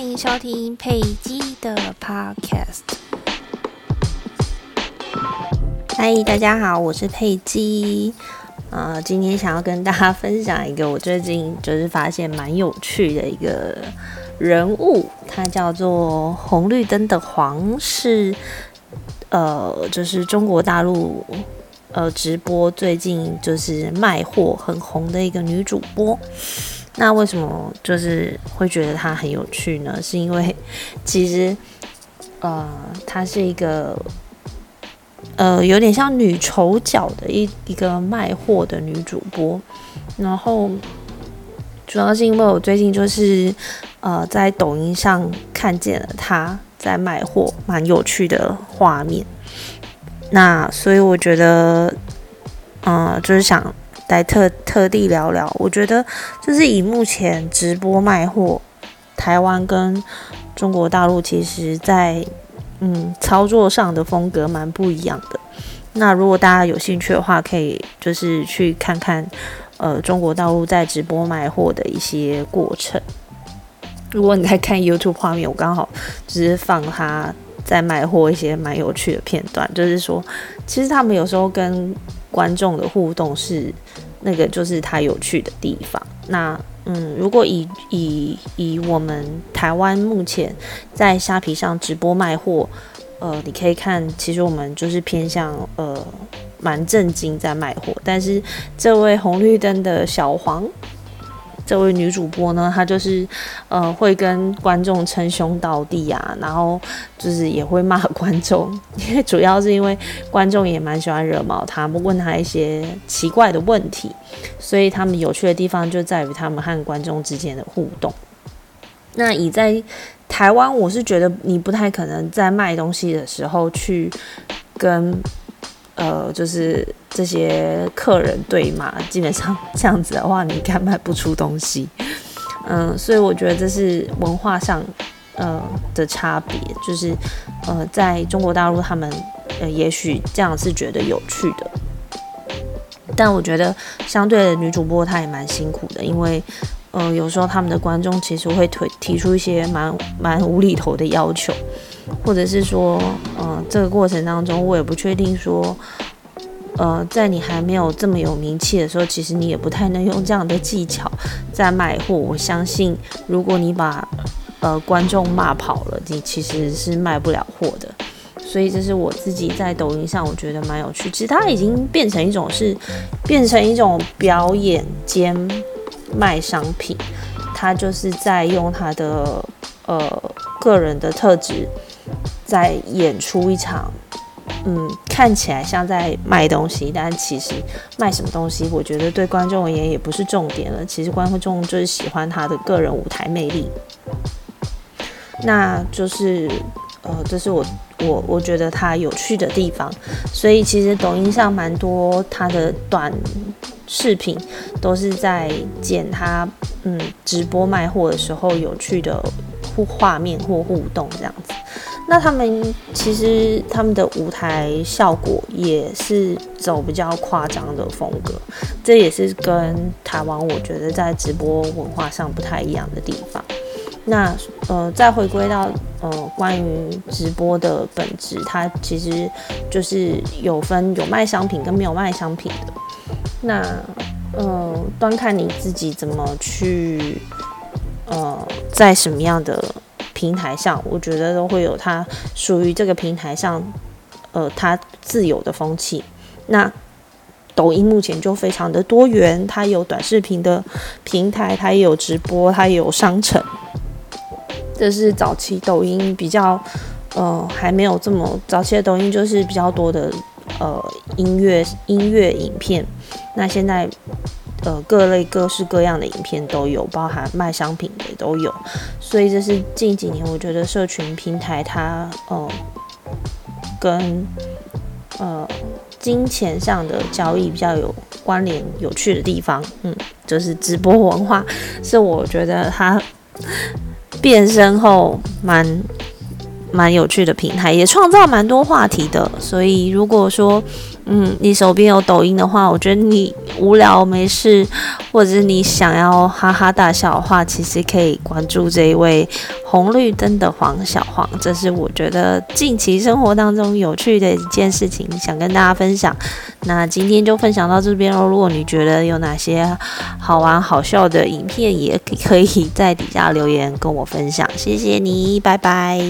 欢迎收听佩姬的 Podcast。嗨，大家好，我是佩姬。呃，今天想要跟大家分享一个我最近就是发现蛮有趣的一个人物，他叫做红绿灯的黄，是呃，就是中国大陆呃直播最近就是卖货很红的一个女主播。那为什么就是会觉得她很有趣呢？是因为其实呃，她是一个。呃，有点像女丑角的一一个卖货的女主播，然后主要是因为我最近就是呃在抖音上看见了她在卖货，蛮有趣的画面，那所以我觉得，嗯，就是想来特特地聊聊，我觉得就是以目前直播卖货，台湾跟中国大陆其实在。嗯，操作上的风格蛮不一样的。那如果大家有兴趣的话，可以就是去看看，呃，中国大陆在直播卖货的一些过程。如果你在看 YouTube 画面，我刚好就是放他在卖货一些蛮有趣的片段，就是说，其实他们有时候跟观众的互动是那个，就是它有趣的地方。那嗯，如果以以以我们台湾目前在虾皮上直播卖货，呃，你可以看，其实我们就是偏向呃蛮正经在卖货，但是这位红绿灯的小黄。这位女主播呢，她就是呃会跟观众称兄道弟啊，然后就是也会骂观众，因为主要是因为观众也蛮喜欢惹毛她，问她一些奇怪的问题，所以他们有趣的地方就在于他们和观众之间的互动。那以在台湾，我是觉得你不太可能在卖东西的时候去跟。呃，就是这些客人对骂，基本上 这样子的话，你应该卖不出东西。嗯，所以我觉得这是文化上呃的差别，就是呃，在中国大陆他们呃也许这样是觉得有趣的，但我觉得相对的女主播她也蛮辛苦的，因为呃有时候他们的观众其实会推提出一些蛮蛮无厘头的要求。或者是说，呃，这个过程当中，我也不确定说，呃，在你还没有这么有名气的时候，其实你也不太能用这样的技巧在卖货。我相信，如果你把呃观众骂跑了，你其实是卖不了货的。所以这是我自己在抖音上我觉得蛮有趣。其实它已经变成一种是变成一种表演兼卖商品，它就是在用它的呃个人的特质。在演出一场，嗯，看起来像在卖东西，但其实卖什么东西，我觉得对观众而言也不是重点了。其实观众就是喜欢他的个人舞台魅力，那就是，呃，这是我我我觉得他有趣的地方。所以其实抖音上蛮多他的短视频，都是在剪他嗯直播卖货的时候有趣的互画面或互动这样。那他们其实他们的舞台效果也是走比较夸张的风格，这也是跟台湾我觉得在直播文化上不太一样的地方。那呃，再回归到呃关于直播的本质，它其实就是有分有卖商品跟没有卖商品的。那呃，端看你自己怎么去呃在什么样的。平台上，我觉得都会有它属于这个平台上，呃，它自有的风气。那抖音目前就非常的多元，它有短视频的平台，它也有直播，它也有商城。这是早期抖音比较，呃，还没有这么早期的抖音就是比较多的，呃，音乐音乐影片。那现在。呃，各类各式各样的影片都有，包含卖商品的都有，所以这是近几年我觉得社群平台它呃跟呃金钱上的交易比较有关联、有趣的地方。嗯，就是直播文化是我觉得它 变身后蛮蛮有趣的平台，也创造蛮多话题的。所以如果说，嗯，你手边有抖音的话，我觉得你无聊没事，或者是你想要哈哈大笑的话，其实可以关注这一位红绿灯的黄小黄。这是我觉得近期生活当中有趣的一件事情，想跟大家分享。那今天就分享到这边喽。如果你觉得有哪些好玩好笑的影片，也可以在底下留言跟我分享。谢谢你，拜拜。